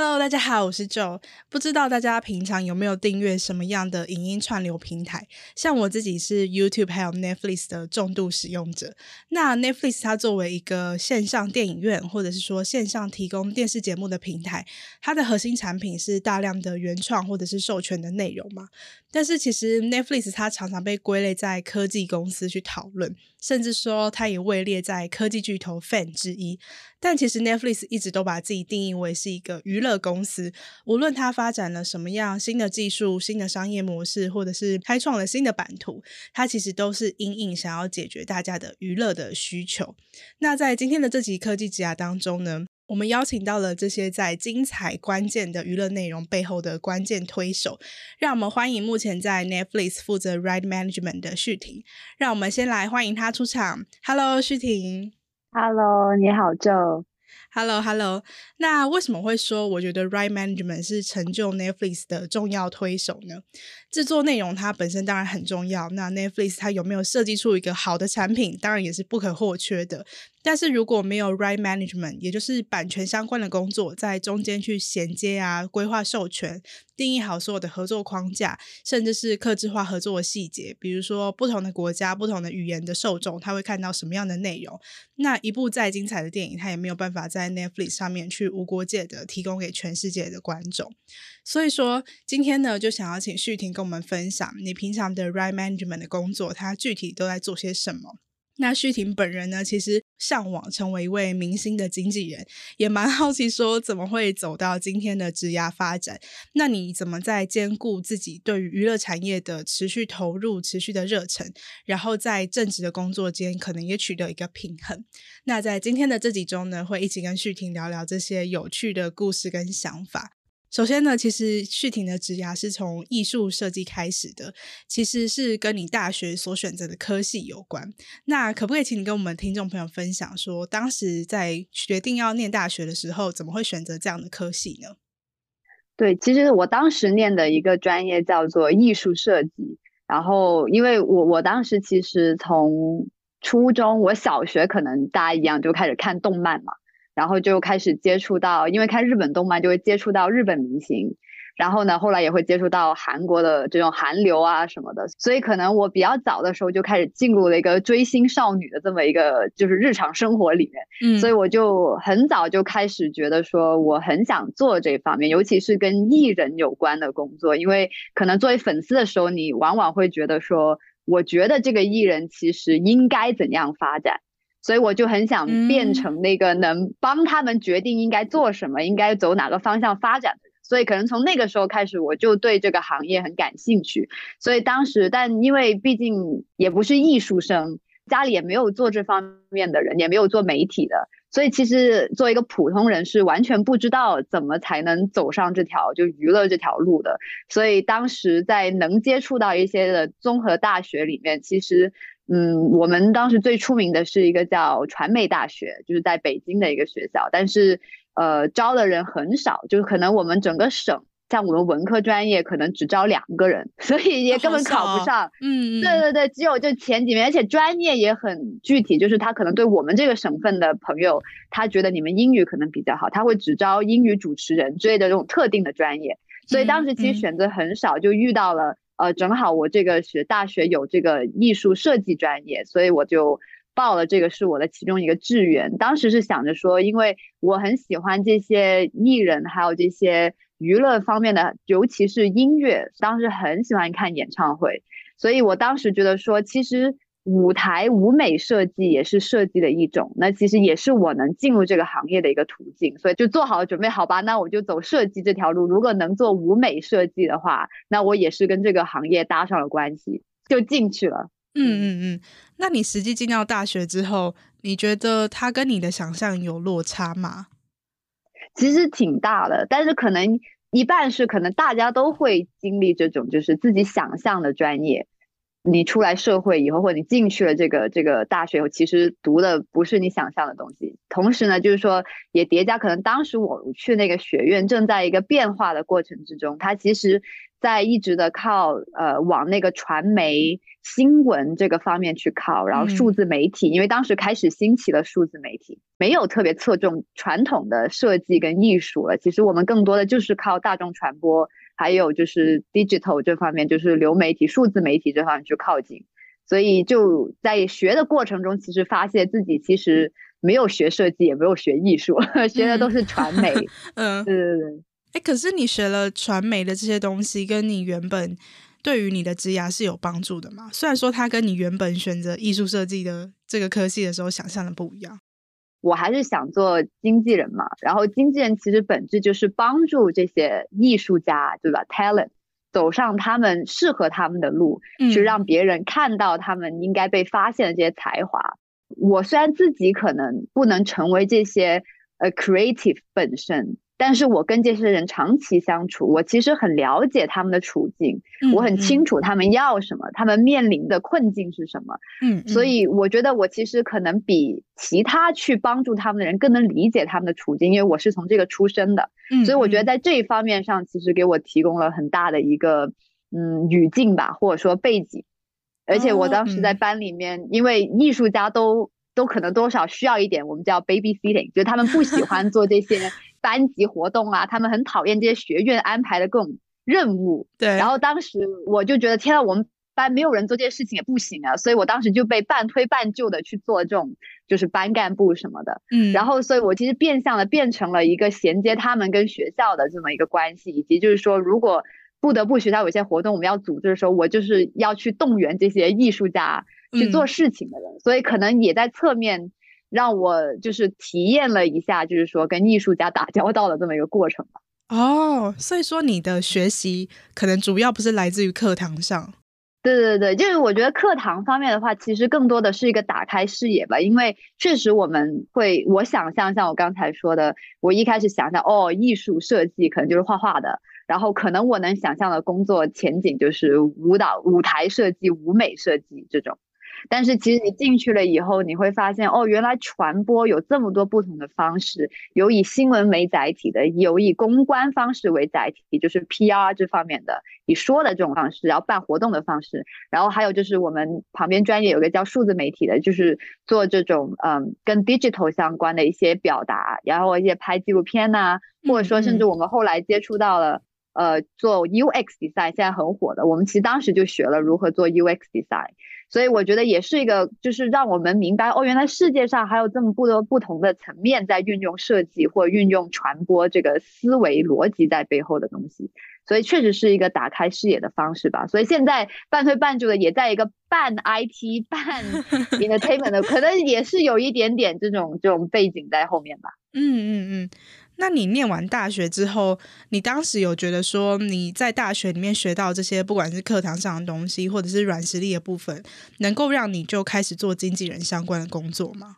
Hello，大家好，我是 Joe。不知道大家平常有没有订阅什么样的影音串流平台？像我自己是 YouTube 还有 Netflix 的重度使用者。那 Netflix 它作为一个线上电影院，或者是说线上提供电视节目的平台，它的核心产品是大量的原创或者是授权的内容嘛。但是其实 Netflix 它常常被归类在科技公司去讨论，甚至说它也位列在科技巨头 Fan 之一。但其实 Netflix 一直都把自己定义为是一个娱乐公司，无论它发展了什么样新的技术、新的商业模式，或者是开创了新的版图，它其实都是因应想要解决大家的娱乐的需求。那在今天的这集科技之涯当中呢，我们邀请到了这些在精彩关键的娱乐内容背后的关键推手，让我们欢迎目前在 Netflix 负责 Right Management 的旭廷。让我们先来欢迎他出场。Hello，旭廷。Hello，你好，Joe。Hello，Hello。那为什么会说我觉得 Right Management 是成就 Netflix 的重要推手呢？制作内容它本身当然很重要，那 Netflix 它有没有设计出一个好的产品，当然也是不可或缺的。但是如果没有 Right Management，也就是版权相关的工作在中间去衔接啊、规划授权、定义好所有的合作框架，甚至是客制化合作的细节，比如说不同的国家、不同的语言的受众，他会看到什么样的内容。那一部再精彩的电影，他也没有办法在 Netflix 上面去无国界的提供给全世界的观众。所以说，今天呢，就想要请旭婷跟我们分享你平常的 Right Management 的工作，它具体都在做些什么。那旭婷本人呢，其实向往成为一位明星的经纪人，也蛮好奇说怎么会走到今天的职涯发展。那你怎么在兼顾自己对于娱乐产业的持续投入、持续的热忱，然后在正职的工作间可能也取得一个平衡？那在今天的这集中呢，会一起跟旭婷聊聊这些有趣的故事跟想法。首先呢，其实旭婷的职涯是从艺术设计开始的，其实是跟你大学所选择的科系有关。那可不可以请你跟我们听众朋友分享说，当时在决定要念大学的时候，怎么会选择这样的科系呢？对，其实我当时念的一个专业叫做艺术设计，然后因为我我当时其实从初中，我小学可能大家一样就开始看动漫嘛。然后就开始接触到，因为看日本动漫就会接触到日本明星，然后呢，后来也会接触到韩国的这种韩流啊什么的，所以可能我比较早的时候就开始进入了一个追星少女的这么一个就是日常生活里面，嗯，所以我就很早就开始觉得说我很想做这方面，尤其是跟艺人有关的工作，因为可能作为粉丝的时候，你往往会觉得说，我觉得这个艺人其实应该怎样发展。所以我就很想变成那个能帮他们决定应该做什么，应该走哪个方向发展的人。所以可能从那个时候开始，我就对这个行业很感兴趣。所以当时，但因为毕竟也不是艺术生，家里也没有做这方面的人，也没有做媒体的，所以其实作为一个普通人是完全不知道怎么才能走上这条就娱乐这条路的。所以当时在能接触到一些的综合大学里面，其实。嗯，我们当时最出名的是一个叫传媒大学，就是在北京的一个学校，但是呃招的人很少，就是可能我们整个省，像我们文科专业可能只招两个人，所以也根本考不上。嗯，对对对，只有就前几名，而且专业也很具体，就是他可能对我们这个省份的朋友，他觉得你们英语可能比较好，他会只招英语主持人之类的这种特定的专业，所以当时其实选择很少，就遇到了。呃，正好我这个学大学有这个艺术设计专业，所以我就报了这个，是我的其中一个志愿。当时是想着说，因为我很喜欢这些艺人，还有这些娱乐方面的，尤其是音乐，当时很喜欢看演唱会，所以我当时觉得说，其实。舞台舞美设计也是设计的一种，那其实也是我能进入这个行业的一个途径，所以就做好准备，好吧，那我就走设计这条路。如果能做舞美设计的话，那我也是跟这个行业搭上了关系，就进去了。嗯嗯嗯。那你实际进到大学之后，你觉得它跟你的想象有落差吗？其实挺大的，但是可能一半是可能大家都会经历这种，就是自己想象的专业。你出来社会以后，或者你进去了这个这个大学以后，其实读的不是你想象的东西。同时呢，就是说也叠加，可能当时我去那个学院正在一个变化的过程之中，它其实在一直的靠呃往那个传媒新闻这个方面去靠，然后数字媒体，因为当时开始兴起了数字媒体，没有特别侧重传统的设计跟艺术了。其实我们更多的就是靠大众传播。还有就是 digital 这方面，就是流媒体、数字媒体这方面去靠近，所以就在学的过程中，其实发现自己其实没有学设计，也没有学艺术，嗯、学的都是传媒。嗯，对对对。哎，可是你学了传媒的这些东西，跟你原本对于你的职涯是有帮助的吗？虽然说它跟你原本选择艺术设计的这个科系的时候想象的不一样。我还是想做经纪人嘛，然后经纪人其实本质就是帮助这些艺术家，对吧？Talent 走上他们适合他们的路，嗯，去让别人看到他们应该被发现的这些才华。我虽然自己可能不能成为这些呃 creative 本身。但是我跟这些人长期相处，我其实很了解他们的处境，嗯、我很清楚他们要什么，嗯、他们面临的困境是什么。嗯，所以我觉得我其实可能比其他去帮助他们的人更能理解他们的处境，因为我是从这个出身的。嗯，所以我觉得在这一方面上，其实给我提供了很大的一个嗯语境吧，或者说背景。而且我当时在班里面，哦嗯、因为艺术家都都可能多少需要一点我们叫 babysitting，就是他们不喜欢做这些。班级活动啊，他们很讨厌这些学院安排的各种任务。对，然后当时我就觉得，天啊，我们班没有人做这些事情也不行啊，所以我当时就被半推半就的去做这种，就是班干部什么的。嗯，然后所以我其实变相的变成了一个衔接他们跟学校的这么一个关系，以及就是说，如果不得不学校有些活动我们要组织的时候，我就是要去动员这些艺术家去做事情的人，嗯，所以可能也在侧面。让我就是体验了一下，就是说跟艺术家打交道的这么一个过程吧。哦，所以说你的学习可能主要不是来自于课堂上。对对对，就是我觉得课堂方面的话，其实更多的是一个打开视野吧。因为确实我们会，我想象像我刚才说的，我一开始想象哦，艺术设计可能就是画画的，然后可能我能想象的工作前景就是舞蹈、舞台设计、舞美设计这种。但是其实你进去了以后，你会发现哦，原来传播有这么多不同的方式，有以新闻为载体的，有以公关方式为载体，就是 PR 这方面的，以说的这种方式，然后办活动的方式，然后还有就是我们旁边专业有个叫数字媒体的，就是做这种嗯跟 digital 相关的一些表达，然后一些拍纪录片呐、啊，或者说甚至我们后来接触到了呃做 UX design，现在很火的，我们其实当时就学了如何做 UX design。所以我觉得也是一个，就是让我们明白哦，原来世界上还有这么不多不同的层面在运用设计或运用传播这个思维逻辑在背后的东西。所以确实是一个打开视野的方式吧。所以现在半推半就的也在一个半 IT 半 entertainment 的，可能也是有一点点这种这种背景在后面吧。嗯嗯嗯。那你念完大学之后，你当时有觉得说你在大学里面学到这些，不管是课堂上的东西，或者是软实力的部分，能够让你就开始做经纪人相关的工作吗？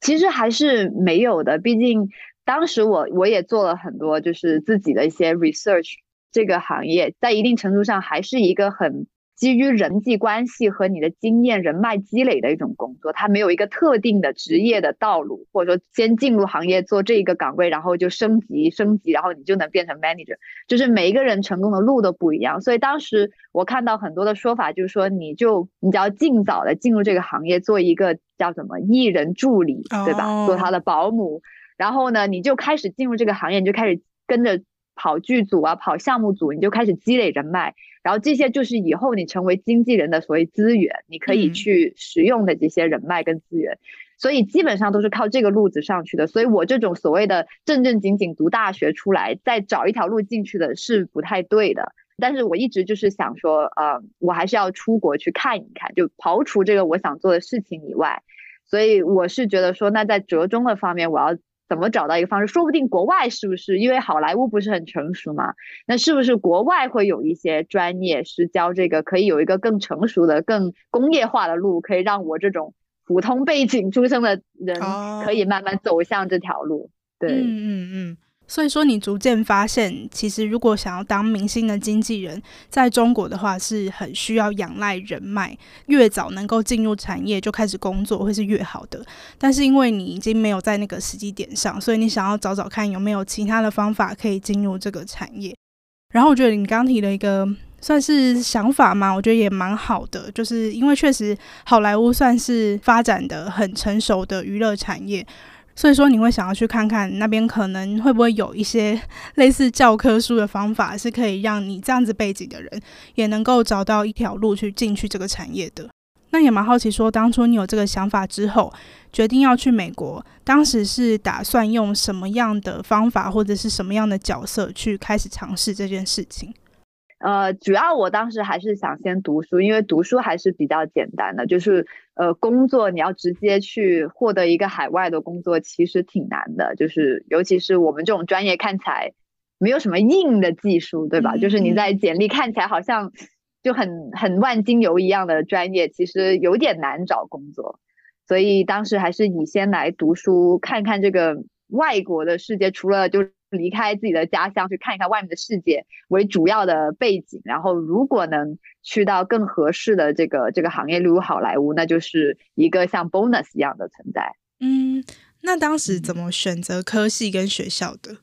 其实还是没有的，毕竟当时我我也做了很多，就是自己的一些 research，这个行业在一定程度上还是一个很。基于人际关系和你的经验、人脉积累的一种工作，它没有一个特定的职业的道路，或者说先进入行业做这一个岗位，然后就升级升级，然后你就能变成 manager。就是每一个人成功的路都不一样。所以当时我看到很多的说法，就是说你就你只要尽早的进入这个行业，做一个叫什么艺人助理，对吧？做他的保姆，然后呢，你就开始进入这个行业，你就开始跟着。跑剧组啊，跑项目组，你就开始积累人脉，然后这些就是以后你成为经纪人的所谓资源，你可以去使用的这些人脉跟资源，嗯、所以基本上都是靠这个路子上去的。所以我这种所谓的正正经经读大学出来，再找一条路进去的是不太对的。但是我一直就是想说，呃，我还是要出国去看一看，就刨除这个我想做的事情以外，所以我是觉得说，那在折中的方面，我要。怎么找到一个方式？说不定国外是不是因为好莱坞不是很成熟嘛？那是不是国外会有一些专业是教这个，可以有一个更成熟的、更工业化的路，可以让我这种普通背景出生的人可以慢慢走向这条路。对，嗯嗯嗯。所以说，你逐渐发现，其实如果想要当明星的经纪人，在中国的话是很需要仰赖人脉，越早能够进入产业就开始工作会是越好的。但是因为你已经没有在那个时机点上，所以你想要找找看有没有其他的方法可以进入这个产业。然后我觉得你刚提了一个算是想法嘛，我觉得也蛮好的，就是因为确实好莱坞算是发展的很成熟的娱乐产业。所以说，你会想要去看看那边可能会不会有一些 类似教科书的方法，是可以让你这样子背景的人也能够找到一条路去进去这个产业的。那也蛮好奇，说当初你有这个想法之后，决定要去美国，当时是打算用什么样的方法或者是什么样的角色去开始尝试这件事情？呃，主要我当时还是想先读书，因为读书还是比较简单的。就是呃，工作你要直接去获得一个海外的工作，其实挺难的。就是尤其是我们这种专业，看起来没有什么硬的技术，对吧？就是你在简历看起来好像就很很万金油一样的专业，其实有点难找工作。所以当时还是以先来读书，看看这个外国的世界，除了就。离开自己的家乡去看一看外面的世界为主要的背景，然后如果能去到更合适的这个这个行业，例如好莱坞，那就是一个像 bonus 一样的存在。嗯，那当时怎么选择科系跟学校的？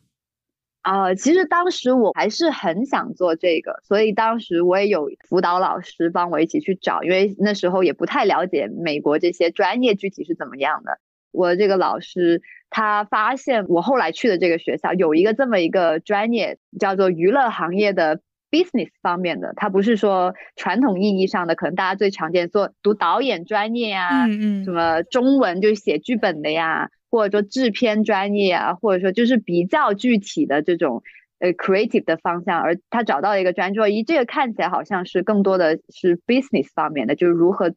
啊、呃，其实当时我还是很想做这个，所以当时我也有辅导老师帮我一起去找，因为那时候也不太了解美国这些专业具体是怎么样的。我这个老师。他发现我后来去的这个学校有一个这么一个专业，叫做娱乐行业的 business 方面的。它不是说传统意义上的，可能大家最常见做读导演专业啊，嗯嗯，什么中文就是写剧本的呀，或者说制片专业啊，或者说就是比较具体的这种呃 creative 的方向。而他找到了一个专业，咦，这个看起来好像是更多的是 business 方面的，就是如何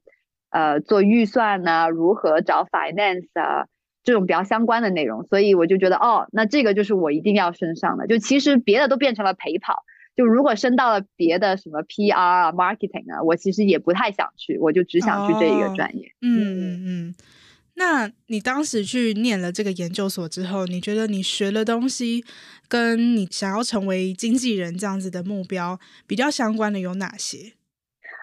呃做预算啊，如何找 finance 啊。这种比较相关的内容，所以我就觉得，哦，那这个就是我一定要升上的。就其实别的都变成了陪跑，就如果升到了别的什么 PR 啊、marketing 啊，我其实也不太想去，我就只想去这一个专业。哦、嗯嗯嗯。那你当时去念了这个研究所之后，你觉得你学的东西跟你想要成为经纪人这样子的目标比较相关的有哪些？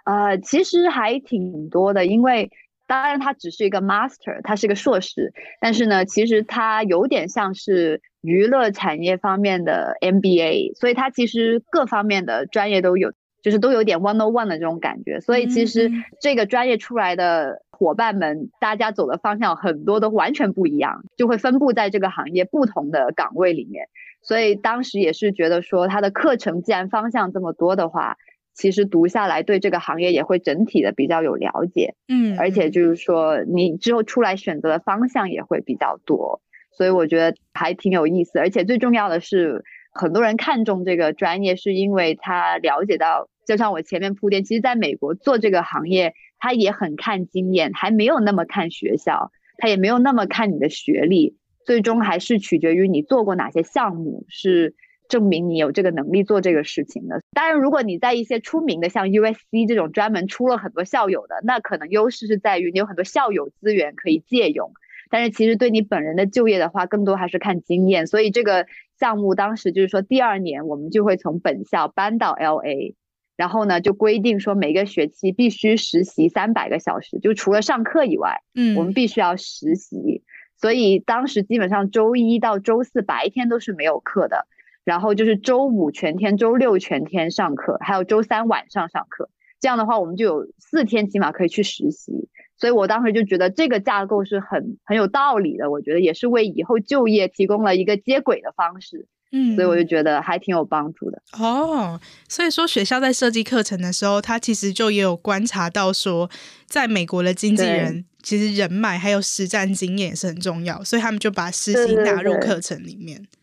呃，其实还挺多的，因为。当然，他只是一个 master，他是一个硕士，但是呢，其实他有点像是娱乐产业方面的 MBA，所以他其实各方面的专业都有，就是都有点 one on one 的这种感觉。所以其实这个专业出来的伙伴们，大家走的方向很多都完全不一样，就会分布在这个行业不同的岗位里面。所以当时也是觉得说，他的课程既然方向这么多的话。其实读下来，对这个行业也会整体的比较有了解，嗯，而且就是说，你之后出来选择的方向也会比较多，所以我觉得还挺有意思。而且最重要的是，很多人看重这个专业，是因为他了解到，就像我前面铺垫，其实在美国做这个行业，他也很看经验，还没有那么看学校，他也没有那么看你的学历，最终还是取决于你做过哪些项目是。证明你有这个能力做这个事情的。当然，如果你在一些出名的像 USC 这种专门出了很多校友的，那可能优势是在于你有很多校友资源可以借用。但是其实对你本人的就业的话，更多还是看经验。所以这个项目当时就是说，第二年我们就会从本校搬到 LA，然后呢就规定说每个学期必须实习三百个小时，就除了上课以外，嗯，我们必须要实习。所以当时基本上周一到周四白天都是没有课的。然后就是周五全天，周六全天上课，还有周三晚上上课。这样的话，我们就有四天起码可以去实习。所以我当时就觉得这个架构是很很有道理的，我觉得也是为以后就业提供了一个接轨的方式。嗯，所以我就觉得还挺有帮助的。哦，所以说学校在设计课程的时候，他其实就也有观察到说，在美国的经纪人其实人脉还有实战经验也是很重要，所以他们就把实习纳入课程里面。对对对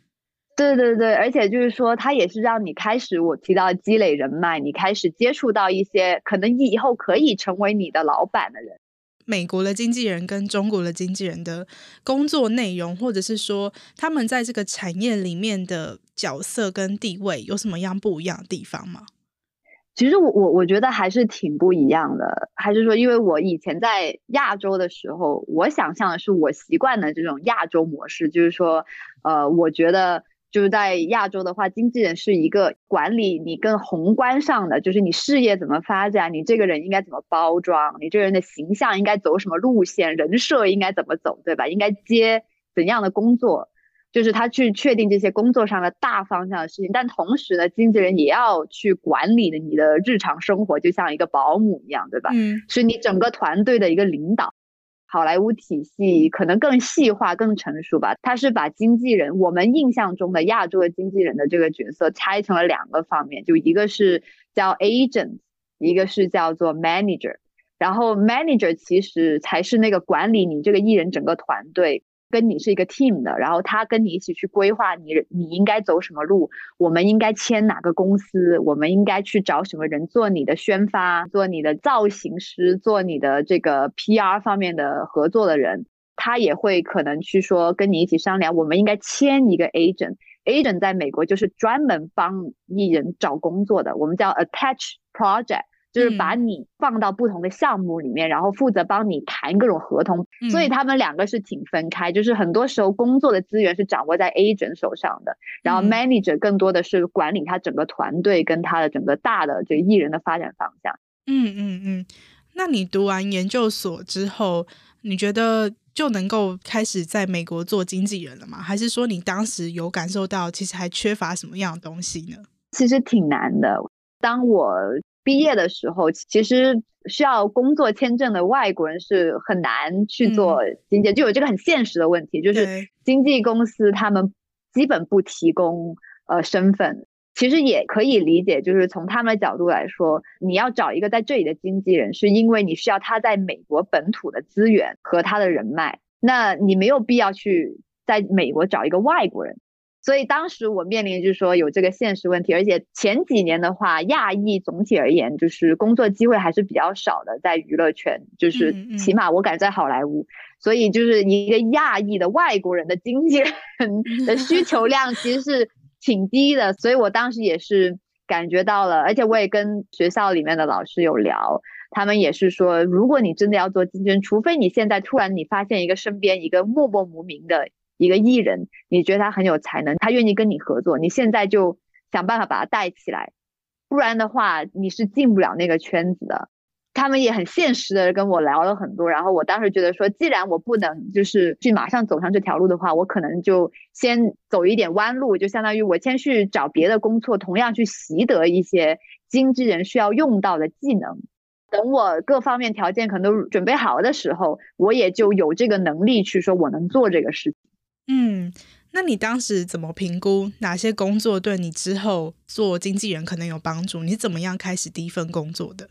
对对对，而且就是说，它也是让你开始我提到积累人脉，你开始接触到一些可能以后可以成为你的老板的人。美国的经纪人跟中国的经纪人的工作内容，或者是说他们在这个产业里面的角色跟地位，有什么样不一样的地方吗？其实我我我觉得还是挺不一样的，还是说，因为我以前在亚洲的时候，我想象的是我习惯的这种亚洲模式，就是说，呃，我觉得就是在亚洲的话，经纪人是一个管理你更宏观上的，就是你事业怎么发展，你这个人应该怎么包装，你这个人的形象应该走什么路线，人设应该怎么走，对吧？应该接怎样的工作。就是他去确定这些工作上的大方向的事情，但同时呢，经纪人也要去管理的你的日常生活，就像一个保姆一样，对吧？嗯，是你整个团队的一个领导。好莱坞体系可能更细化、更成熟吧。他是把经纪人，我们印象中的亚洲的经纪人的这个角色拆成了两个方面，就一个是叫 agent，一个是叫做 manager。然后 manager 其实才是那个管理你这个艺人整个团队。跟你是一个 team 的，然后他跟你一起去规划你你应该走什么路，我们应该签哪个公司，我们应该去找什么人做你的宣发，做你的造型师，做你的这个 PR 方面的合作的人，他也会可能去说跟你一起商量，我们应该签一个 agent，agent 在美国就是专门帮艺人找工作的，我们叫 attach project。就是把你放到不同的项目里面，嗯、然后负责帮你谈各种合同，嗯、所以他们两个是挺分开。就是很多时候工作的资源是掌握在 agent 手上的，然后 manager 更多的是管理他整个团队跟他的整个大的这个艺人的发展方向。嗯嗯嗯。那你读完研究所之后，你觉得就能够开始在美国做经纪人了吗？还是说你当时有感受到其实还缺乏什么样的东西呢？其实挺难的。当我毕业的时候，其实需要工作签证的外国人是很难去做经济，嗯、就有这个很现实的问题，就是经纪公司他们基本不提供呃身份。其实也可以理解，就是从他们的角度来说，你要找一个在这里的经纪人，是因为你需要他在美国本土的资源和他的人脉，那你没有必要去在美国找一个外国人。所以当时我面临就是说有这个现实问题，而且前几年的话，亚裔总体而言就是工作机会还是比较少的，在娱乐圈，就是起码我敢在好莱坞，所以就是一个亚裔的外国人的经纪人 的需求量其实是挺低的，所以我当时也是感觉到了，而且我也跟学校里面的老师有聊，他们也是说，如果你真的要做经纪人，除非你现在突然你发现一个身边一个默默无名的。一个艺人，你觉得他很有才能，他愿意跟你合作，你现在就想办法把他带起来，不然的话你是进不了那个圈子的。他们也很现实的跟我聊了很多，然后我当时觉得说，既然我不能就是去马上走上这条路的话，我可能就先走一点弯路，就相当于我先去找别的工作，同样去习得一些经纪人需要用到的技能。等我各方面条件可能都准备好的时候，我也就有这个能力去说我能做这个事情。嗯，那你当时怎么评估哪些工作对你之后做经纪人可能有帮助？你怎么样开始第一份工作的？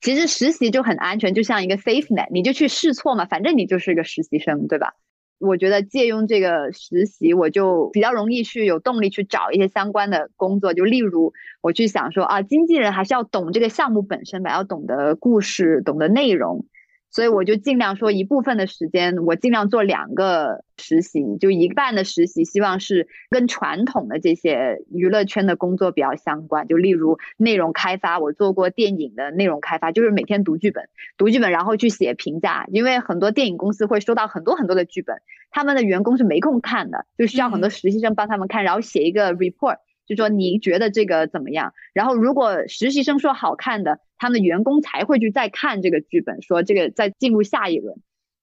其实实习就很安全，就像一个 safe net，你就去试错嘛，反正你就是个实习生，对吧？我觉得借用这个实习，我就比较容易去有动力去找一些相关的工作。就例如，我去想说啊，经纪人还是要懂这个项目本身吧，要懂得故事，懂得内容。所以我就尽量说一部分的时间，我尽量做两个实习，就一半的实习，希望是跟传统的这些娱乐圈的工作比较相关。就例如内容开发，我做过电影的内容开发，就是每天读剧本，读剧本然后去写评价，因为很多电影公司会收到很多很多的剧本，他们的员工是没空看的，就需要很多实习生帮他们看，然后写一个 report。就说你觉得这个怎么样？然后如果实习生说好看的，他们的员工才会去再看这个剧本，说这个再进入下一轮。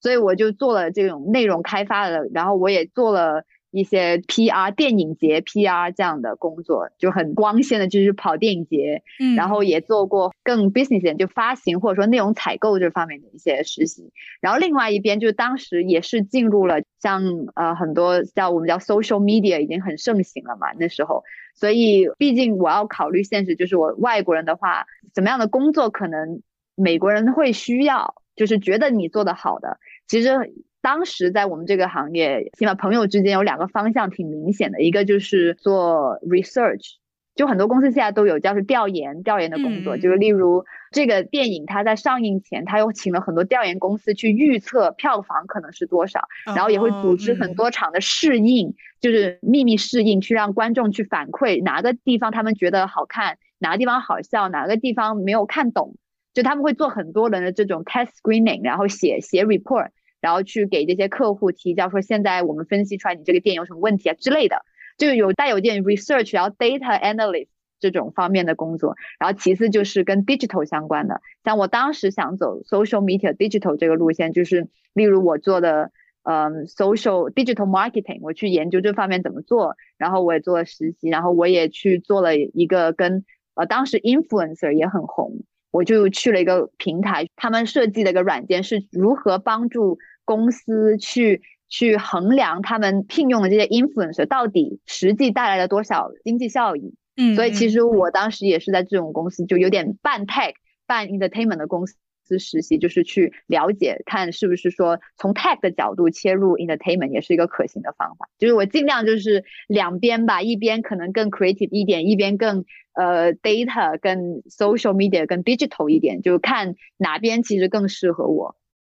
所以我就做了这种内容开发的，然后我也做了。一些 PR 电影节 PR 这样的工作就很光鲜的，就是跑电影节，嗯，然后也做过更 business 就发行或者说内容采购这方面的一些实习。然后另外一边就是当时也是进入了像呃很多叫我们叫 social media 已经很盛行了嘛，那时候，所以毕竟我要考虑现实，就是我外国人的话，怎么样的工作可能美国人会需要，就是觉得你做的好的，其实。当时在我们这个行业，起码朋友之间有两个方向挺明显的，一个就是做 research，就很多公司现在都有叫是调研调研的工作，嗯、就是例如这个电影它在上映前，它又请了很多调研公司去预测票房可能是多少，哦、然后也会组织很多场的试映，嗯、就是秘密试映，去让观众去反馈哪个地方他们觉得好看。哪个地方好笑，哪个地方没有看懂，就他们会做很多人的这种 test screening，然后写写 report，然后去给这些客户提交说，现在我们分析出来你这个店有什么问题啊之类的，就有带有点 research，然后 data analyst 这种方面的工作。然后其次就是跟 digital 相关的，像我当时想走 social media digital 这个路线，就是例如我做的。嗯，social digital marketing，我去研究这方面怎么做，然后我也做了实习，然后我也去做了一个跟呃当时 influencer 也很红，我就去了一个平台，他们设计的一个软件是如何帮助公司去去衡量他们聘用的这些 influencer 到底实际带来了多少经济效益。嗯，所以其实我当时也是在这种公司，就有点半 tech 半 entertainment 的公司。实习就是去了解，看是不是说从 tech 的角度切入 entertainment 也是一个可行的方法。就是我尽量就是两边吧，一边可能更 creative 一点，一边更呃 data 更 social media 更 digital 一点，就看哪边其实更适合我。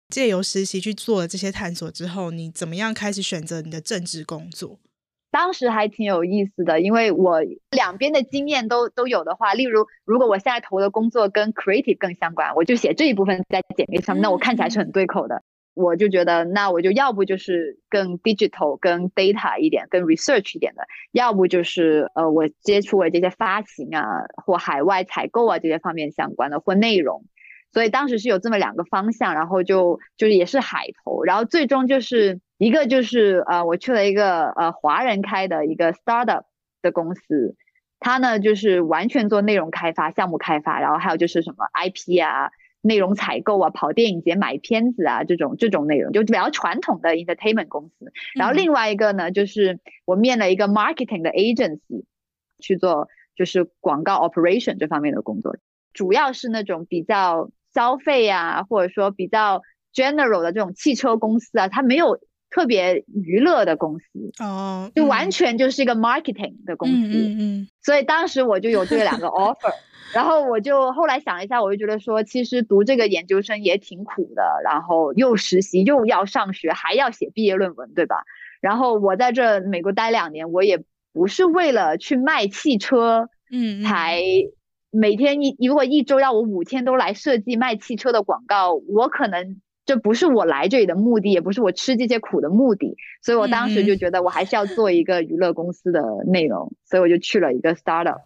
借由实习去做了这些探索之后，你怎么样开始选择你的政治工作？当时还挺有意思的，因为我两边的经验都都有的话，例如如果我现在投的工作跟 creative 更相关，我就写这一部分在简历上面，那我看起来是很对口的。我就觉得，那我就要不就是更 digital、更 data 一点、更 research 一点的，要不就是呃，我接触了这些发行啊或海外采购啊这些方面相关的或内容。所以当时是有这么两个方向，然后就就是也是海投，然后最终就是。一个就是呃，我去了一个呃华人开的一个 startup 的公司，他呢就是完全做内容开发、项目开发，然后还有就是什么 IP 啊、内容采购啊、跑电影节买片子啊这种这种内容，就比较传统的 entertainment 公司。然后另外一个呢，就是我面了一个 marketing 的 agency 去做就是广告 operation 这方面的工作，主要是那种比较消费啊，或者说比较 general 的这种汽车公司啊，它没有。特别娱乐的公司哦，嗯、就完全就是一个 marketing 的公司，嗯嗯，嗯，所以当时我就有这两个 offer，然后我就后来想了一下，我就觉得说，其实读这个研究生也挺苦的，然后又实习又要上学，还要写毕业论文，对吧？然后我在这美国待两年，我也不是为了去卖汽车，嗯，才每天一如果一周要我五天都来设计卖汽车的广告，我可能。这不是我来这里的目的，也不是我吃这些苦的目的，所以我当时就觉得我还是要做一个娱乐公司的内容，嗯、所以我就去了一个 startup。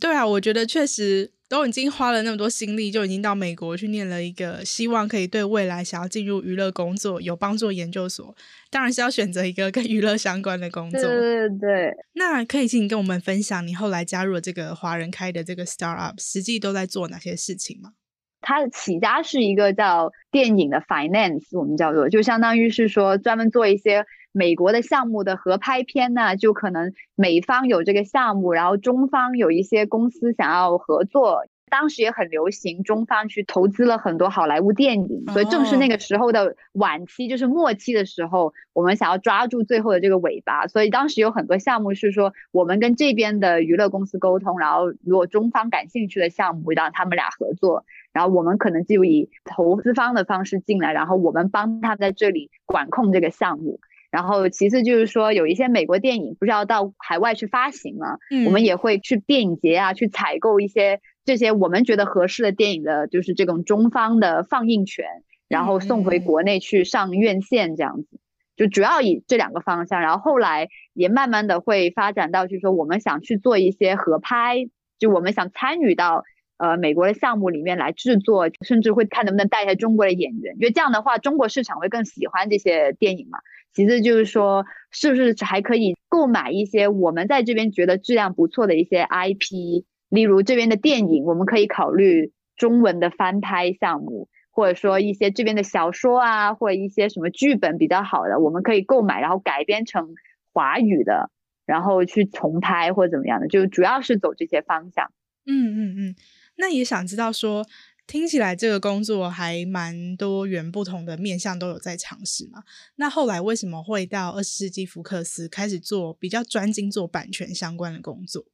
对啊，我觉得确实都已经花了那么多心力，就已经到美国去念了一个希望可以对未来想要进入娱乐工作有帮助研究所，当然是要选择一个跟娱乐相关的工作。对对对。那可以请你跟我们分享你后来加入了这个华人开的这个 startup，实际都在做哪些事情吗？它的起家是一个叫电影的 finance，我们叫做就相当于是说专门做一些美国的项目的合拍片呢，就可能美方有这个项目，然后中方有一些公司想要合作。当时也很流行，中方去投资了很多好莱坞电影，所以正是那个时候的晚期，就是末期的时候，我们想要抓住最后的这个尾巴，所以当时有很多项目是说，我们跟这边的娱乐公司沟通，然后如果中方感兴趣的项目，让他们俩合作，然后我们可能就以投资方的方式进来，然后我们帮他在这里管控这个项目。然后其次就是说，有一些美国电影不是要到海外去发行吗？嗯，我们也会去电影节啊，去采购一些这些我们觉得合适的电影的，就是这种中方的放映权，然后送回国内去上院线这样子，就主要以这两个方向。然后后来也慢慢的会发展到，就是说我们想去做一些合拍，就我们想参与到呃美国的项目里面来制作，甚至会看能不能带一些中国的演员，因为这样的话中国市场会更喜欢这些电影嘛。其次就是说，是不是还可以购买一些我们在这边觉得质量不错的一些 IP，例如这边的电影，我们可以考虑中文的翻拍项目，或者说一些这边的小说啊，或者一些什么剧本比较好的，我们可以购买，然后改编成华语的，然后去重拍或者怎么样的，就主要是走这些方向。嗯嗯嗯，那也想知道说。听起来这个工作还蛮多元，不同的面向都有在尝试嘛。那后来为什么会到二十世纪福克斯开始做比较专精做版权相关的工作？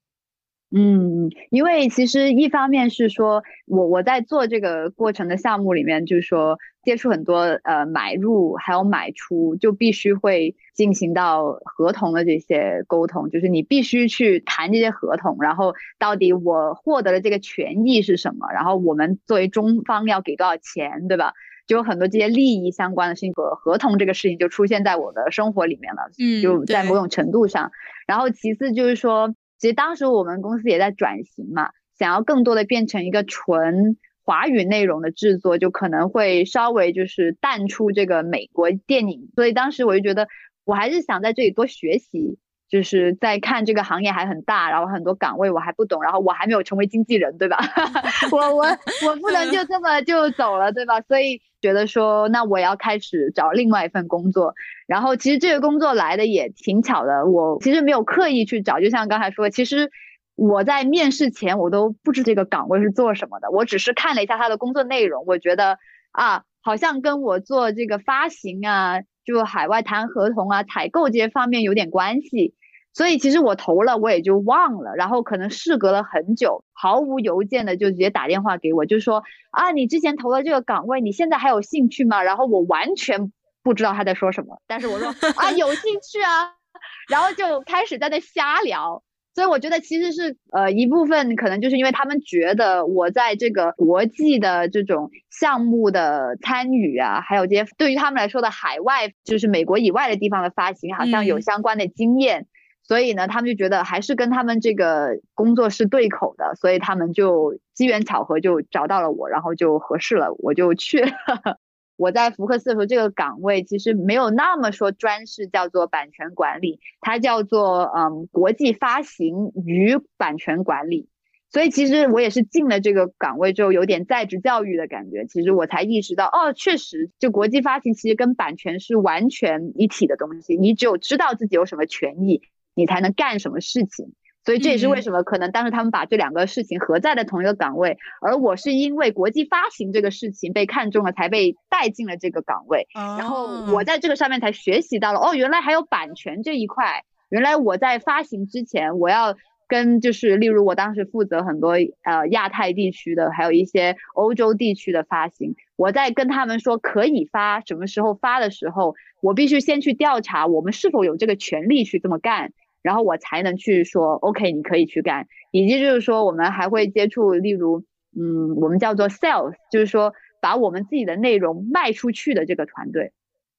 嗯，因为其实一方面是说我我在做这个过程的项目里面，就是说接触很多呃买入还有买出，就必须会进行到合同的这些沟通，就是你必须去谈这些合同，然后到底我获得的这个权益是什么，然后我们作为中方要给多少钱，对吧？就有很多这些利益相关的事情和合同这个事情就出现在我的生活里面了，嗯，就在某种程度上。然后其次就是说。其实当时我们公司也在转型嘛，想要更多的变成一个纯华语内容的制作，就可能会稍微就是淡出这个美国电影。所以当时我就觉得，我还是想在这里多学习，就是在看这个行业还很大，然后很多岗位我还不懂，然后我还没有成为经纪人，对吧？我我我不能就这么就走了，对吧？所以觉得说，那我要开始找另外一份工作。然后其实这个工作来的也挺巧的，我其实没有刻意去找，就像刚才说，其实我在面试前我都不知这个岗位是做什么的，我只是看了一下他的工作内容，我觉得啊，好像跟我做这个发行啊，就海外谈合同啊、采购这些方面有点关系，所以其实我投了，我也就忘了，然后可能事隔了很久，毫无邮件的就直接打电话给我，就说啊，你之前投了这个岗位，你现在还有兴趣吗？然后我完全。不知道他在说什么，但是我说啊，有兴趣啊，然后就开始在那瞎聊。所以我觉得其实是呃一部分可能就是因为他们觉得我在这个国际的这种项目的参与啊，还有这些对于他们来说的海外就是美国以外的地方的发行，好像有相关的经验，嗯、所以呢，他们就觉得还是跟他们这个工作是对口的，所以他们就机缘巧合就找到了我，然后就合适了，我就去了。我在福克斯的时候，这个岗位其实没有那么说专是叫做版权管理，它叫做嗯国际发行与版权管理。所以其实我也是进了这个岗位之后，有点在职教育的感觉。其实我才意识到，哦，确实，就国际发行其实跟版权是完全一体的东西。你只有知道自己有什么权益，你才能干什么事情。所以这也是为什么可能当时他们把这两个事情合在了同一个岗位，嗯、而我是因为国际发行这个事情被看中了，才被带进了这个岗位。哦、然后我在这个上面才学习到了，哦，原来还有版权这一块。原来我在发行之前，我要跟就是例如我当时负责很多呃亚太地区的，还有一些欧洲地区的发行，我在跟他们说可以发什么时候发的时候，我必须先去调查我们是否有这个权利去这么干。然后我才能去说，OK，你可以去干，以及就是说，我们还会接触，例如，嗯，我们叫做 sales，就是说把我们自己的内容卖出去的这个团队，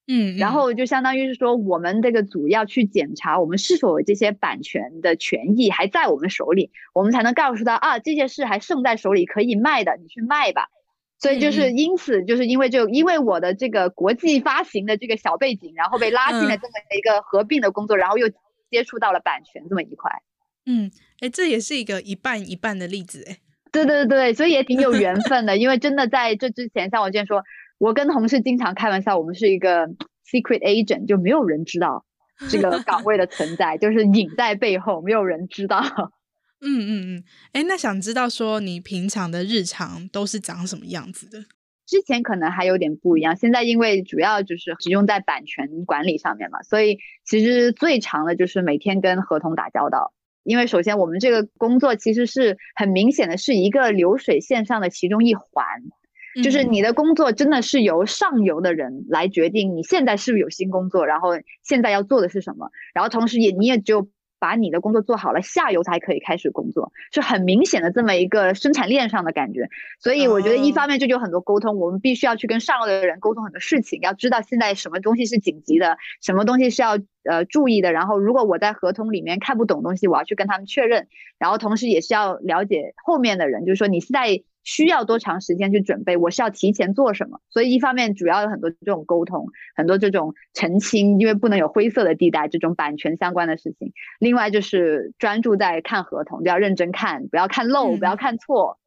嗯，然后就相当于是说，我们这个组要去检查我们是否有这些版权的权益还在我们手里，我们才能告诉他啊，这件事还剩在手里可以卖的，你去卖吧。所以就是因此，就是因为就因为我的这个国际发行的这个小背景，然后被拉进了这么一个合并的工作，然后又。接触到了版权这么一块，嗯，哎，这也是一个一半一半的例子，哎，对对对，所以也挺有缘 分的，因为真的在这之前，像我之前说，我跟同事经常开玩笑，我们是一个 secret agent，就没有人知道这个 岗位的存在，就是隐在背后，没有人知道。嗯嗯嗯，哎，那想知道说你平常的日常都是长什么样子的？之前可能还有点不一样，现在因为主要就是集中在版权管理上面嘛，所以其实最长的就是每天跟合同打交道。因为首先我们这个工作其实是很明显的是一个流水线上的其中一环，就是你的工作真的是由上游的人来决定你现在是不是有新工作，然后现在要做的是什么，然后同时也你也就。把你的工作做好了，下游才可以开始工作，是很明显的这么一个生产链上的感觉。所以我觉得一方面这就有很多沟通，我们必须要去跟上游的人沟通很多事情，要知道现在什么东西是紧急的，什么东西是要呃注意的。然后如果我在合同里面看不懂东西，我要去跟他们确认。然后同时也是要了解后面的人，就是说你现在。需要多长时间去准备？我是要提前做什么？所以一方面主要有很多这种沟通，很多这种澄清，因为不能有灰色的地带，这种版权相关的事情。另外就是专注在看合同，就要认真看，不要看漏，嗯、不要看错。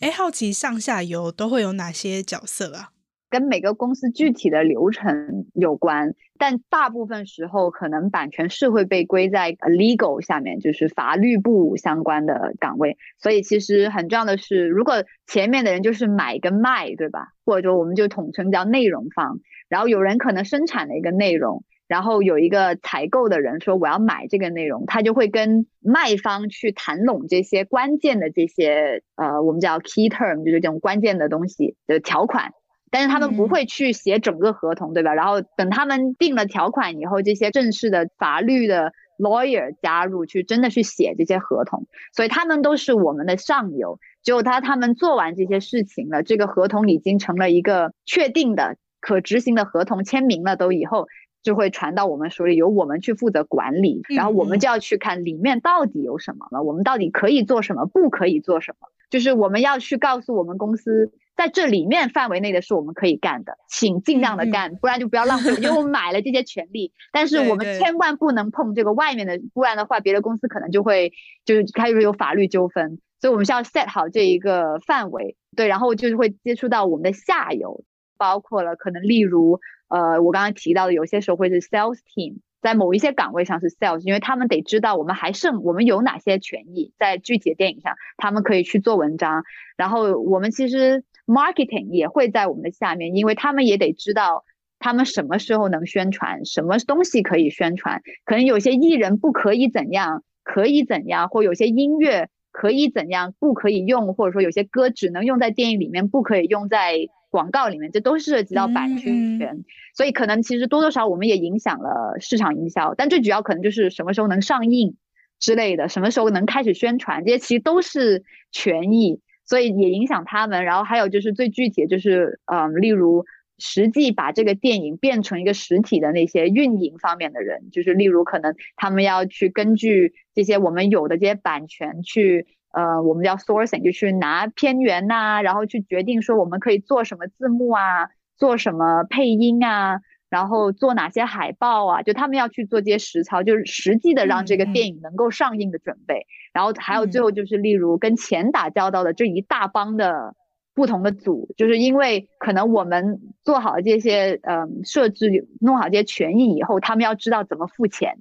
哎，好奇上下游都会有哪些角色啊？跟每个公司具体的流程有关，但大部分时候可能版权是会被归在 legal 下面，就是法律部相关的岗位。所以其实很重要的是，如果前面的人就是买跟卖，对吧？或者说我们就统称叫内容方，然后有人可能生产了一个内容，然后有一个采购的人说我要买这个内容，他就会跟卖方去谈拢这些关键的这些呃，我们叫 key term，就是这种关键的东西的条款。但是他们不会去写整个合同，对吧？然后等他们定了条款以后，这些正式的法律的 lawyer 加入去，真的去写这些合同。所以他们都是我们的上游。只有他他们做完这些事情了，这个合同已经成了一个确定的可执行的合同，签名了都以后。就会传到我们手里，由我们去负责管理，然后我们就要去看里面到底有什么了，我们到底可以做什么，不可以做什么，就是我们要去告诉我们公司，在这里面范围内的是我们可以干的，请尽量的干，不然就不要浪费，因为我们买了这些权利，但是我们千万不能碰这个外面的，不然的话，别的公司可能就会就是开始有法律纠纷，所以我们需要 set 好这一个范围，对，然后就是会接触到我们的下游，包括了可能例如。呃，我刚刚提到的，有些时候会是 sales team，在某一些岗位上是 sales，因为他们得知道我们还剩我们有哪些权益，在具体的电影上，他们可以去做文章。然后我们其实 marketing 也会在我们的下面，因为他们也得知道他们什么时候能宣传，什么东西可以宣传。可能有些艺人不可以怎样，可以怎样，或有些音乐可以怎样，不可以用，或者说有些歌只能用在电影里面，不可以用在。广告里面，这都是涉及到版权权，所以可能其实多多少我们也影响了市场营销，但最主要可能就是什么时候能上映之类的，什么时候能开始宣传，这些其实都是权益，所以也影响他们。然后还有就是最具体的就是，嗯，例如实际把这个电影变成一个实体的那些运营方面的人，就是例如可能他们要去根据这些我们有的这些版权去。呃，我们叫 sourcing，就去拿片源呐，然后去决定说我们可以做什么字幕啊，做什么配音啊，然后做哪些海报啊，就他们要去做这些实操，就是实际的让这个电影能够上映的准备。嗯、然后还有最后就是，例如跟钱打交道的这一大帮的不同的组，就是因为可能我们做好这些呃设置，弄好这些权益以后，他们要知道怎么付钱，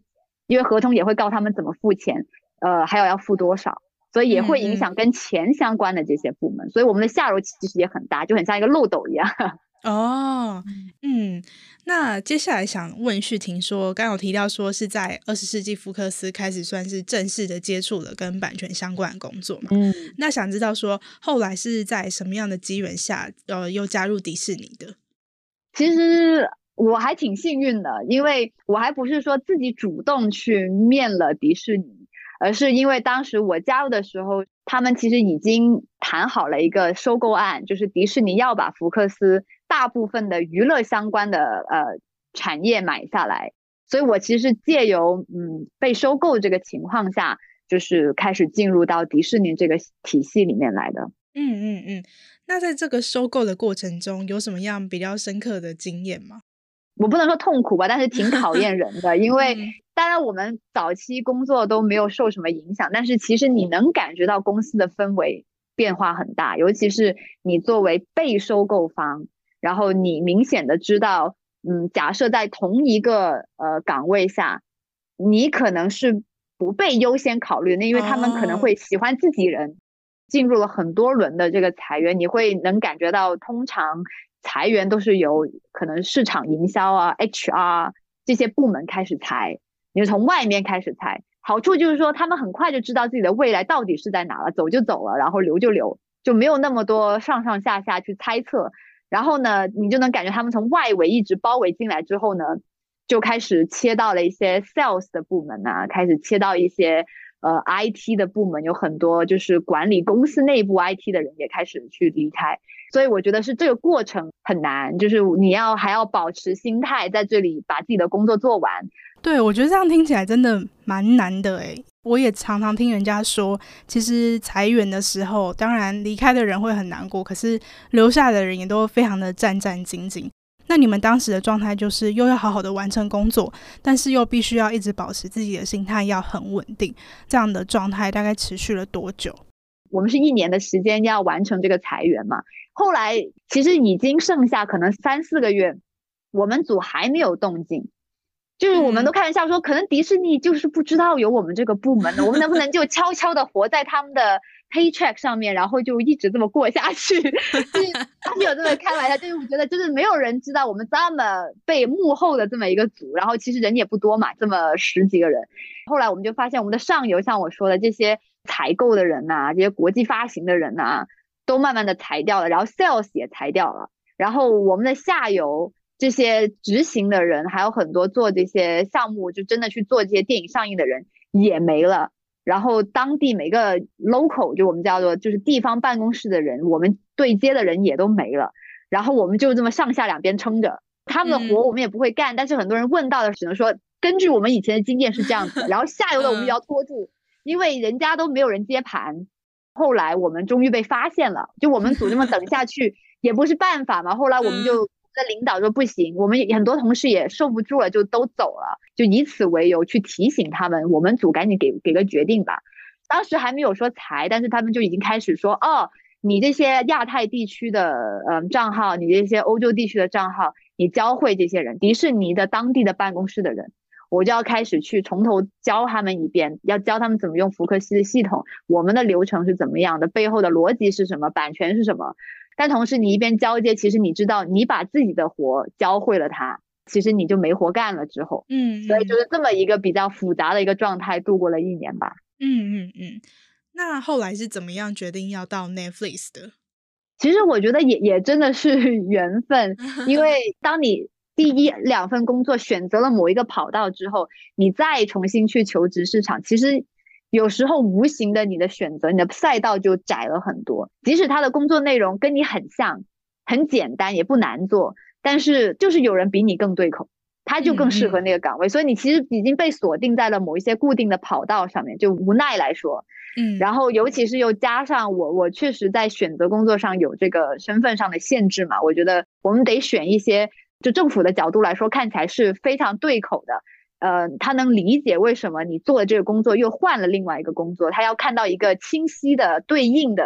因为合同也会告他们怎么付钱，呃，还有要付多少。所以也会影响跟钱相关的这些部门，嗯、所以我们的下游其实也很大，就很像一个漏斗一样。哦，嗯，那接下来想问旭婷说，刚有提到说是在二十世纪福克斯开始算是正式的接触了跟版权相关的工作嘛？嗯，那想知道说后来是在什么样的机缘下，呃，又加入迪士尼的？其实我还挺幸运的，因为我还不是说自己主动去面了迪士尼。而是因为当时我加入的时候，他们其实已经谈好了一个收购案，就是迪士尼要把福克斯大部分的娱乐相关的呃产业买下来，所以我其实借由嗯被收购这个情况下，就是开始进入到迪士尼这个体系里面来的。嗯嗯嗯，那在这个收购的过程中，有什么样比较深刻的经验吗？我不能说痛苦吧，但是挺考验人的，因为当然我们早期工作都没有受什么影响，但是其实你能感觉到公司的氛围变化很大，尤其是你作为被收购方，然后你明显的知道，嗯，假设在同一个呃岗位下，你可能是不被优先考虑的，那因为他们可能会喜欢自己人，进入了很多轮的这个裁员，你会能感觉到通常。裁员都是由可能市场营销啊、HR 这些部门开始裁，你就从外面开始猜。好处就是说，他们很快就知道自己的未来到底是在哪了，走就走了，然后留就留，就没有那么多上上下下去猜测。然后呢，你就能感觉他们从外围一直包围进来之后呢，就开始切到了一些 sales 的部门啊，开始切到一些呃 IT 的部门，有很多就是管理公司内部 IT 的人也开始去离开。所以我觉得是这个过程很难，就是你要还要保持心态，在这里把自己的工作做完。对，我觉得这样听起来真的蛮难的诶。我也常常听人家说，其实裁员的时候，当然离开的人会很难过，可是留下的人也都非常的战战兢兢。那你们当时的状态就是又要好好的完成工作，但是又必须要一直保持自己的心态要很稳定。这样的状态大概持续了多久？我们是一年的时间要完成这个裁员嘛。后来其实已经剩下可能三四个月，我们组还没有动静，就是我们都开玩笑说，可能迪士尼就是不知道有我们这个部门的，我们能不能就悄悄的活在他们的 paycheck 上面，然后就一直这么过下去？就是他们有这么开玩笑，就是我觉得就是没有人知道我们这么被幕后的这么一个组，然后其实人也不多嘛，这么十几个人。后来我们就发现，我们的上游像我说的这些采购的人呐、啊，这些国际发行的人呐、啊，都慢慢的裁掉了，然后 sales 也裁掉了，然后我们的下游。这些执行的人还有很多做这些项目，就真的去做这些电影上映的人也没了。然后当地每个 local 就我们叫做就是地方办公室的人，我们对接的人也都没了。然后我们就这么上下两边撑着，他们的活我们也不会干。但是很多人问到的只能说，根据我们以前的经验是这样子。然后 下游的我们也要拖住，因为人家都没有人接盘。后来我们终于被发现了，就我们组这么等下去也不是办法嘛。后来我们 就。的领导说不行，我们很多同事也受不住了，就都走了，就以此为由去提醒他们，我们组赶紧给给个决定吧。当时还没有说裁，但是他们就已经开始说，哦，你这些亚太地区的嗯账号，你这些欧洲地区的账号，你教会这些人迪士尼的当地的办公室的人，我就要开始去从头教他们一遍，要教他们怎么用福克斯的系统，我们的流程是怎么样的，背后的逻辑是什么，版权是什么。但同时，你一边交接，其实你知道，你把自己的活教会了他，其实你就没活干了。之后，嗯，所以就是这么一个比较复杂的一个状态，度过了一年吧。嗯嗯嗯。那后来是怎么样决定要到 Netflix 的？其实我觉得也也真的是 缘分，因为当你第一两份工作选择了某一个跑道之后，你再重新去求职市场，其实。有时候无形的你的选择，你的赛道就窄了很多。即使他的工作内容跟你很像，很简单，也不难做，但是就是有人比你更对口，他就更适合那个岗位。所以你其实已经被锁定在了某一些固定的跑道上面，就无奈来说，嗯。然后尤其是又加上我，我确实在选择工作上有这个身份上的限制嘛，我觉得我们得选一些，就政府的角度来说，看起来是非常对口的。呃，他能理解为什么你做了这个工作又换了另外一个工作，他要看到一个清晰的、对应的、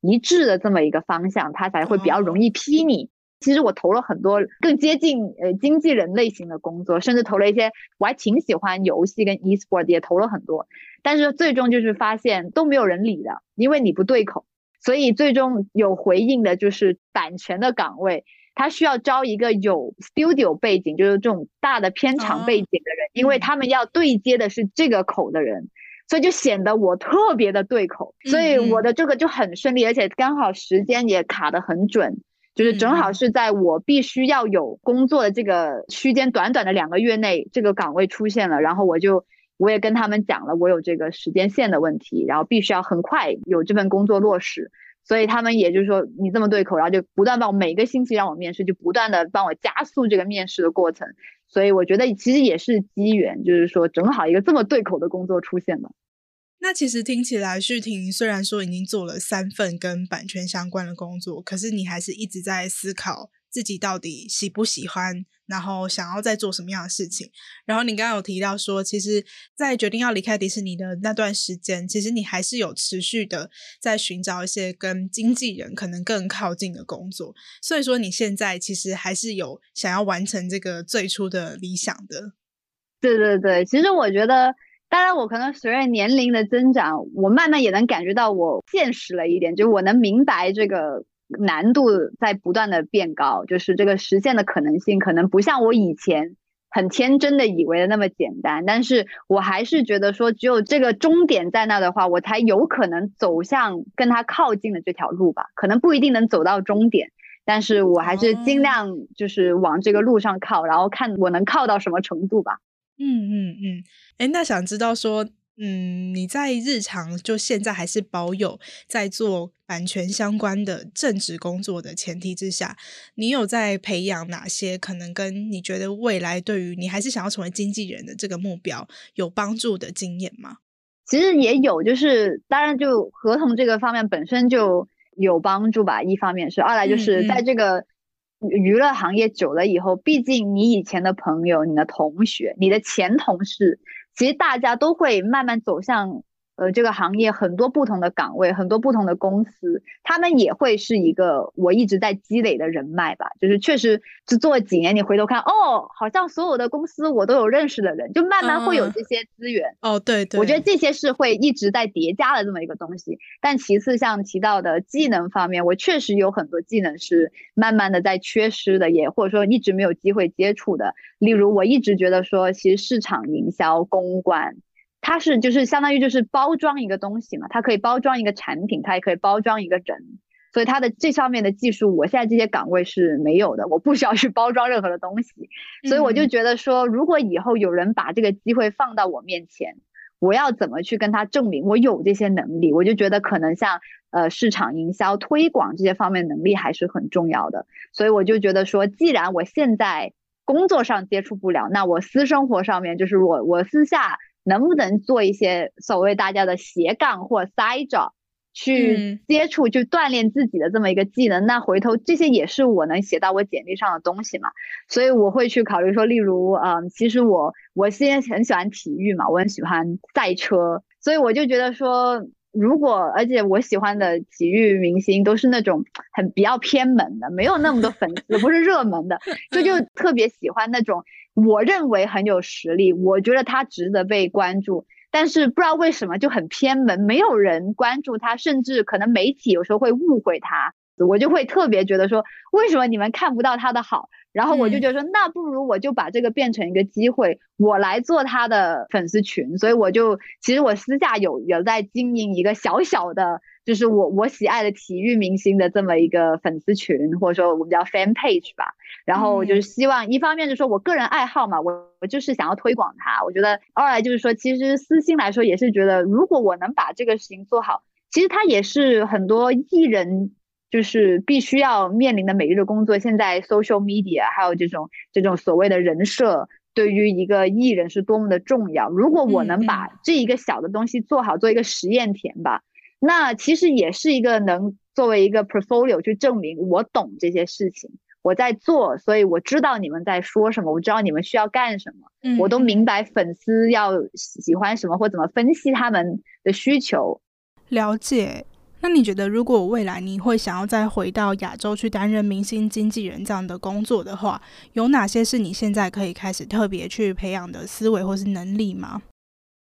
一致的这么一个方向，他才会比较容易批你。其实我投了很多更接近呃经纪人类型的工作，甚至投了一些我还挺喜欢游戏跟 e-sport 也投了很多，但是最终就是发现都没有人理的，因为你不对口，所以最终有回应的就是版权的岗位。他需要招一个有 studio 背景，就是这种大的片场背景的人，因为他们要对接的是这个口的人，所以就显得我特别的对口，所以我的这个就很顺利，而且刚好时间也卡得很准，就是正好是在我必须要有工作的这个区间，短短的两个月内，这个岗位出现了，然后我就我也跟他们讲了，我有这个时间线的问题，然后必须要很快有这份工作落实。所以他们也就是说，你这么对口，然后就不断帮我每个星期让我面试，就不断的帮我加速这个面试的过程。所以我觉得其实也是机缘，就是说正好一个这么对口的工作出现了。那其实听起来，旭婷虽然说已经做了三份跟版权相关的工作，可是你还是一直在思考。自己到底喜不喜欢，然后想要再做什么样的事情？然后你刚刚有提到说，其实，在决定要离开迪士尼的那段时间，其实你还是有持续的在寻找一些跟经纪人可能更靠近的工作。所以说，你现在其实还是有想要完成这个最初的理想的。对对对，其实我觉得，当然我可能随着年龄的增长，我慢慢也能感觉到我现实了一点，就我能明白这个。难度在不断的变高，就是这个实现的可能性可能不像我以前很天真的以为的那么简单，但是我还是觉得说，只有这个终点在那的话，我才有可能走向跟他靠近的这条路吧。可能不一定能走到终点，但是我还是尽量就是往这个路上靠，然后看我能靠到什么程度吧。嗯嗯嗯，哎，那想知道说。嗯，你在日常就现在还是保有在做版权相关的正职工作的前提之下，你有在培养哪些可能跟你觉得未来对于你还是想要成为经纪人的这个目标有帮助的经验吗？其实也有，就是当然就合同这个方面本身就有帮助吧。一方面是，二来就是在这个娱乐行业久了以后，嗯嗯，毕竟你以前的朋友、你的同学、你的前同事。其实大家都会慢慢走向呃，这个行业很多不同的岗位，很多不同的公司，他们也会是一个我一直在积累的人脉吧。就是确实，就做几年，你回头看，哦，好像所有的公司我都有认识的人，就慢慢会有这些资源。嗯、哦，对对，我觉得这些是会一直在叠加的这么一个东西。但其次，像提到的技能方面，我确实有很多技能是慢慢的在缺失的，也或者说一直没有机会接触的。例如，我一直觉得说，其实市场营销、公关。它是就是相当于就是包装一个东西嘛，它可以包装一个产品，它也可以包装一个人，所以它的这上面的技术，我现在这些岗位是没有的，我不需要去包装任何的东西，所以我就觉得说，如果以后有人把这个机会放到我面前，我要怎么去跟他证明我有这些能力？我就觉得可能像呃市场营销、推广这些方面能力还是很重要的，所以我就觉得说，既然我现在工作上接触不了，那我私生活上面就是我我私下。能不能做一些所谓大家的斜杠或 side job，去接触，去锻炼自己的这么一个技能？嗯、那回头这些也是我能写到我简历上的东西嘛？所以我会去考虑说，例如，嗯，其实我我现在很喜欢体育嘛，我很喜欢赛车，所以我就觉得说，如果而且我喜欢的体育明星都是那种很比较偏门的，没有那么多粉丝，不是热门的，所以就特别喜欢那种。我认为很有实力，我觉得他值得被关注，但是不知道为什么就很偏门，没有人关注他，甚至可能媒体有时候会误会他，我就会特别觉得说，为什么你们看不到他的好？然后我就觉得说，那不如我就把这个变成一个机会，我来做他的粉丝群，所以我就其实我私下有有在经营一个小小的。就是我我喜爱的体育明星的这么一个粉丝群，或者说我们叫 fan page 吧。然后就是希望一方面就是说我个人爱好嘛，我我就是想要推广它。我觉得二来就是说，其实私心来说也是觉得，如果我能把这个事情做好，其实它也是很多艺人就是必须要面临的每日的工作。现在 social media 还有这种这种所谓的人设，对于一个艺人是多么的重要。如果我能把这一个小的东西做好，做一个实验田吧。那其实也是一个能作为一个 portfolio 去证明我懂这些事情，我在做，所以我知道你们在说什么，我知道你们需要干什么，嗯，我都明白粉丝要喜欢什么或怎么分析他们的需求。了解。那你觉得，如果未来你会想要再回到亚洲去担任明星经纪人这样的工作的话，有哪些是你现在可以开始特别去培养的思维或是能力吗？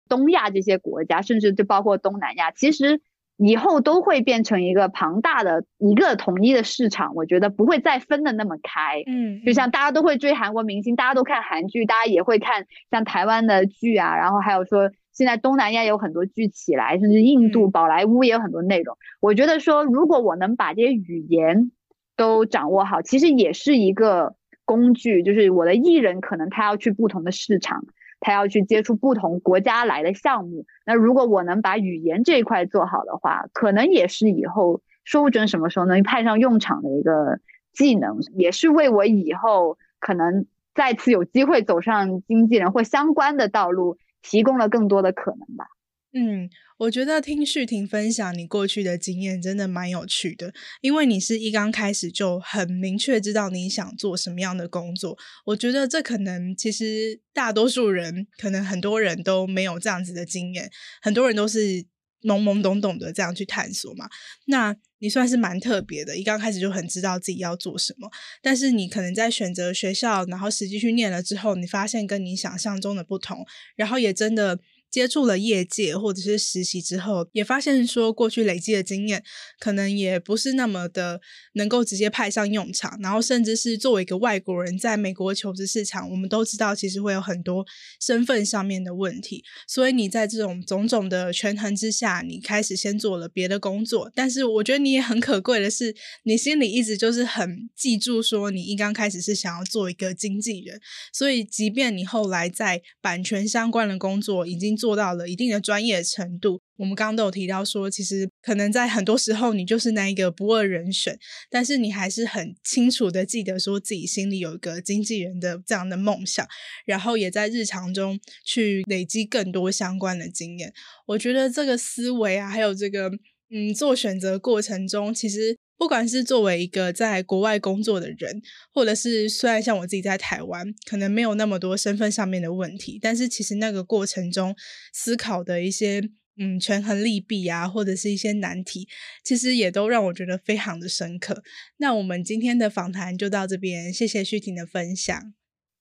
东亚这些国家，甚至就包括东南亚，其实。以后都会变成一个庞大的一个统一的市场，我觉得不会再分得那么开。嗯，就像大家都会追韩国明星，大家都看韩剧，大家也会看像台湾的剧啊，然后还有说现在东南亚有很多剧起来，甚至印度宝莱坞也有很多内容。我觉得说，如果我能把这些语言都掌握好，其实也是一个工具，就是我的艺人可能他要去不同的市场。他要去接触不同国家来的项目，那如果我能把语言这一块做好的话，可能也是以后说不准什么时候能派上用场的一个技能，也是为我以后可能再次有机会走上经纪人或相关的道路提供了更多的可能吧。嗯，我觉得听旭婷分享你过去的经验真的蛮有趣的，因为你是一刚开始就很明确知道你想做什么样的工作。我觉得这可能其实大多数人，可能很多人都没有这样子的经验，很多人都是懵懵懂懂的这样去探索嘛。那你算是蛮特别的，一刚开始就很知道自己要做什么，但是你可能在选择学校，然后实际去念了之后，你发现跟你想象中的不同，然后也真的。接触了业界或者是实习之后，也发现说过去累积的经验可能也不是那么的能够直接派上用场，然后甚至是作为一个外国人在美国求职市场，我们都知道其实会有很多身份上面的问题，所以你在这种种种的权衡之下，你开始先做了别的工作，但是我觉得你也很可贵的是，你心里一直就是很记住说你一刚开始是想要做一个经纪人，所以即便你后来在版权相关的工作已经做到了一定的专业程度，我们刚刚都有提到说，其实可能在很多时候你就是那一个不二人选，但是你还是很清楚的记得说自己心里有一个经纪人的这样的梦想，然后也在日常中去累积更多相关的经验。我觉得这个思维啊，还有这个嗯做选择过程中，其实。不管是作为一个在国外工作的人，或者是虽然像我自己在台湾，可能没有那么多身份上面的问题，但是其实那个过程中思考的一些嗯，权衡利弊啊，或者是一些难题，其实也都让我觉得非常的深刻。那我们今天的访谈就到这边，谢谢旭婷的分享。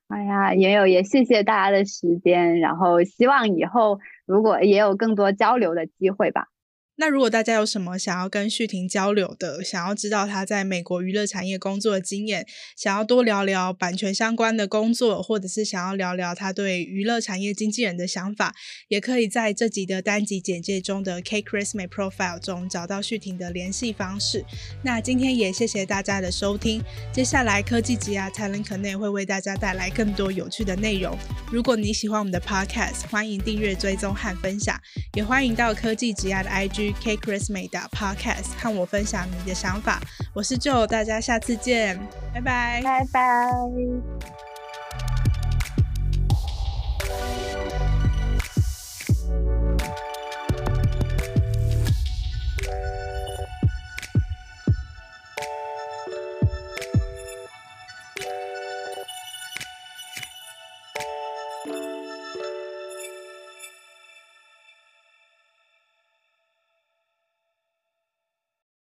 哎呀，也有也谢谢大家的时间，然后希望以后如果也有更多交流的机会吧。那如果大家有什么想要跟旭婷交流的，想要知道她在美国娱乐产业工作的经验，想要多聊聊版权相关的工作，或者是想要聊聊她对娱乐产业经纪人的想法，也可以在这集的单集简介中的 Cake Resume Profile 中找到旭婷的联系方式。那今天也谢谢大家的收听，接下来科技职涯 Talent Connect 会为大家带来更多有趣的内容。如果你喜欢我们的 Podcast，欢迎订阅、追踪和分享，也欢迎到科技职涯的 IG。K Chris 美的 Podcast，和我分享你的想法。我是 Joe，大家下次见，拜拜，拜拜。